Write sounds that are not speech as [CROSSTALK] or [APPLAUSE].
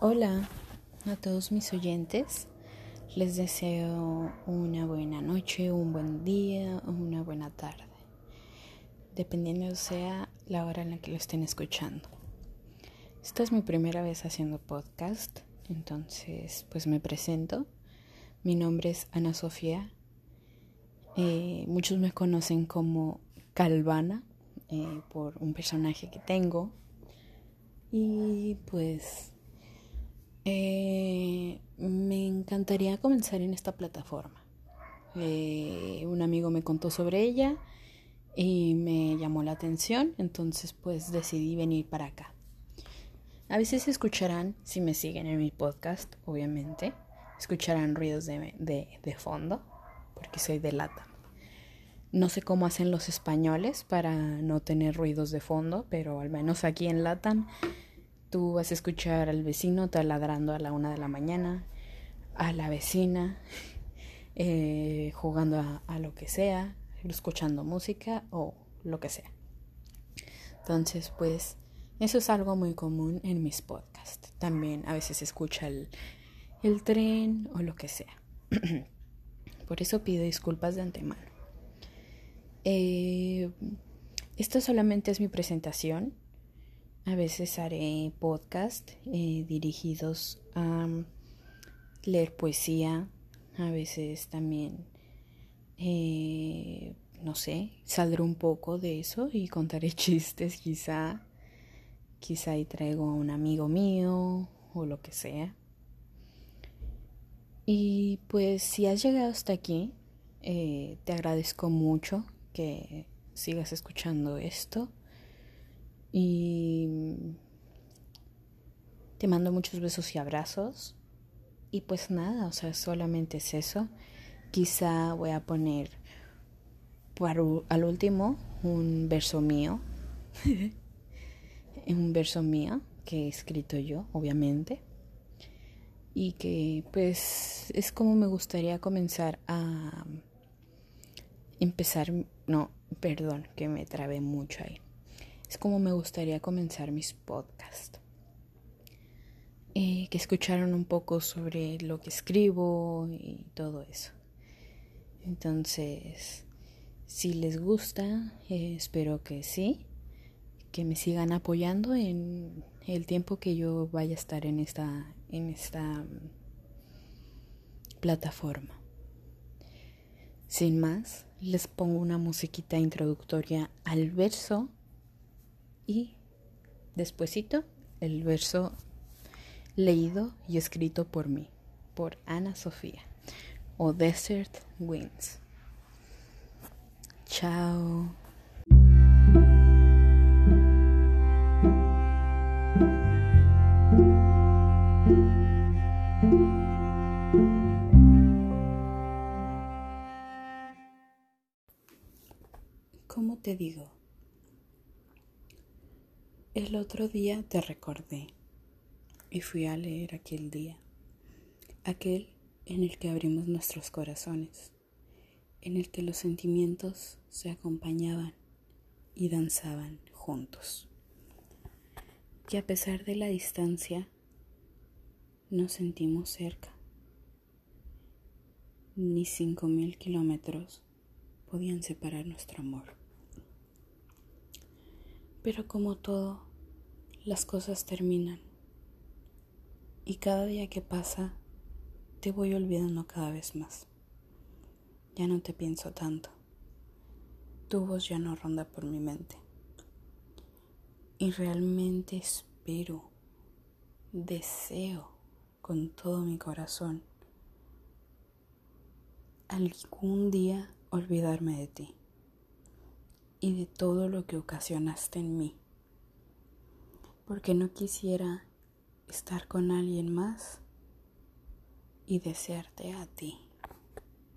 Hola a todos mis oyentes. Les deseo una buena noche, un buen día, una buena tarde, dependiendo sea la hora en la que lo estén escuchando. Esta es mi primera vez haciendo podcast, entonces pues me presento. Mi nombre es Ana Sofía. Eh, muchos me conocen como Calvana eh, por un personaje que tengo. Y pues eh, me encantaría comenzar en esta plataforma. Eh, un amigo me contó sobre ella y me llamó la atención, entonces pues decidí venir para acá. A veces escucharán, si me siguen en mi podcast, obviamente, escucharán ruidos de, de fondo, porque soy de lata. No sé cómo hacen los españoles para no tener ruidos de fondo, pero al menos aquí en Latam Tú vas a escuchar al vecino taladrando a la una de la mañana, a la vecina [LAUGHS] eh, jugando a, lo que sea, escuchando música o lo que sea. Entonces, pues, eso es algo muy común en mis podcasts. También a veces escucha el, el tren o lo que sea. [CLEARS THROAT] Por eso pido disculpas de antemano. Eh, esto solamente es mi presentación. A veces haré podcast eh, dirigidos a leer poesía, a veces también, eh, no sé, saldré un poco de eso y contaré [LAUGHS] chistes quizá, quizá y traigo a un amigo mío o lo que sea. Y pues si has llegado hasta aquí, eh, te agradezco mucho que sigas escuchando esto. Y te mando muchos besos y abrazos. Y pues nada, o sea, solamente es eso. Quizá voy a poner al último un verso mío. [LAUGHS] un verso mío que he escrito yo, obviamente. Y que pues es como me gustaría comenzar a empezar, no, perdón, que me trabé mucho ahí. Como me gustaría comenzar mis podcasts. Eh, que escucharon un poco sobre lo que escribo y todo eso. Entonces, si les gusta, eh, espero que sí, que me sigan apoyando en el tiempo que yo vaya a estar en esta, en esta mm, plataforma. Sin más, les pongo una musiquita introductoria al verso y despuesito el verso leído y escrito por mí, por Ana Sofía, o Desert Winds. Chao. ¿Cómo te digo? El otro día te recordé y fui a leer aquel día, aquel en el que abrimos nuestros corazones, en el que los sentimientos se acompañaban y danzaban juntos. Y a pesar de la distancia, nos sentimos cerca. Ni cinco mil kilómetros podían separar nuestro amor. Pero como todo, las cosas terminan. Y cada día que pasa, te voy olvidando cada vez más. Ya no te pienso tanto. Tu voz ya no ronda por mi mente. Y realmente espero, deseo con todo mi corazón algún día olvidarme de ti y de todo lo que ocasionaste en mí, porque no quisiera estar con alguien más y desearte a ti.